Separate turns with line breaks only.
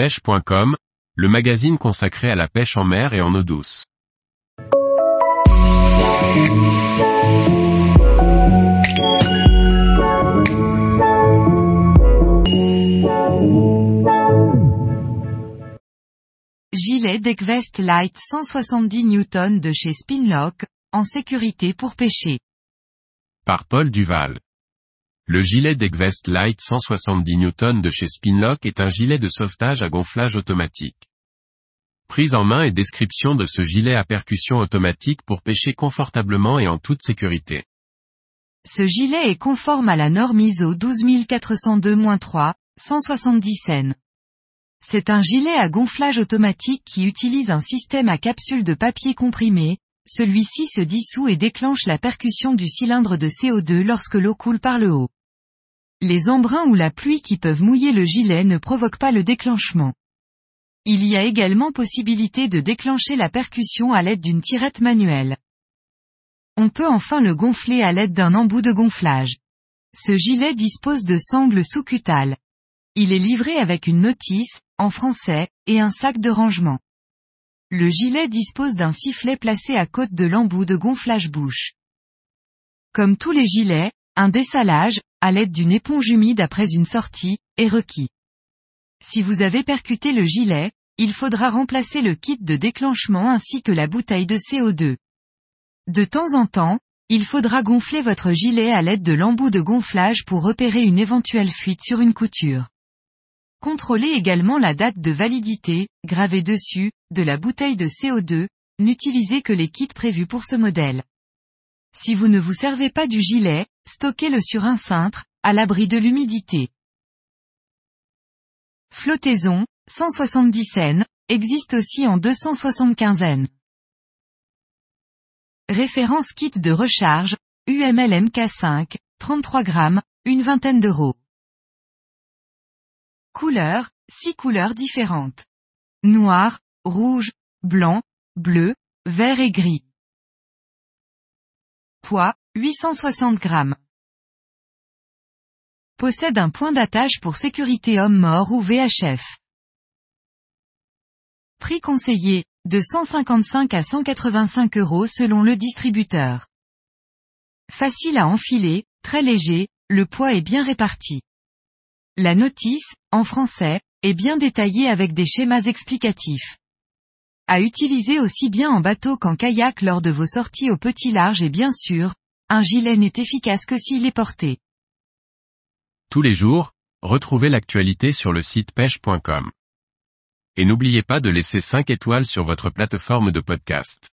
pêche.com, le magazine consacré à la pêche en mer et en eau douce.
Gilet Deckvest Light 170 Newton de chez Spinlock, en sécurité pour pêcher.
Par Paul Duval. Le gilet Deckvest Light 170 Newton de chez Spinlock est un gilet de sauvetage à gonflage automatique. Prise en main et description de ce gilet à percussion automatique pour pêcher confortablement et en toute sécurité.
Ce gilet est conforme à la norme ISO 12402-3, 170 N. C'est un gilet à gonflage automatique qui utilise un système à capsule de papier comprimé, celui-ci se dissout et déclenche la percussion du cylindre de CO2 lorsque l'eau coule par le haut. Les embruns ou la pluie qui peuvent mouiller le gilet ne provoquent pas le déclenchement. Il y a également possibilité de déclencher la percussion à l'aide d'une tirette manuelle. On peut enfin le gonfler à l'aide d'un embout de gonflage. Ce gilet dispose de sangles sous-cutales. Il est livré avec une notice, en français, et un sac de rangement. Le gilet dispose d'un sifflet placé à côté de l'embout de gonflage bouche. Comme tous les gilets, un dessalage, à l'aide d'une éponge humide après une sortie, est requis. Si vous avez percuté le gilet, il faudra remplacer le kit de déclenchement ainsi que la bouteille de CO2. De temps en temps, il faudra gonfler votre gilet à l'aide de l'embout de gonflage pour repérer une éventuelle fuite sur une couture. Contrôlez également la date de validité, gravée dessus, de la bouteille de CO2, n'utilisez que les kits prévus pour ce modèle. Si vous ne vous servez pas du gilet, stockez-le sur un cintre, à l'abri de l'humidité. Flottaison, 170 N, existe aussi en 275 N. Référence kit de recharge, UML MK5, 33 grammes, une vingtaine d'euros. Couleurs, 6 couleurs différentes. Noir, rouge, blanc, bleu, vert et gris. Poids, 860 grammes. Possède un point d'attache pour sécurité homme-mort ou VHF. Prix conseillé, de 155 à 185 euros selon le distributeur. Facile à enfiler, très léger, le poids est bien réparti. La notice, en français, est bien détaillée avec des schémas explicatifs. À utiliser aussi bien en bateau qu'en kayak lors de vos sorties au petit large et bien sûr, un gilet n'est efficace que s'il est porté.
Tous les jours, retrouvez l'actualité sur le site pêche.com. Et n'oubliez pas de laisser 5 étoiles sur votre plateforme de podcast.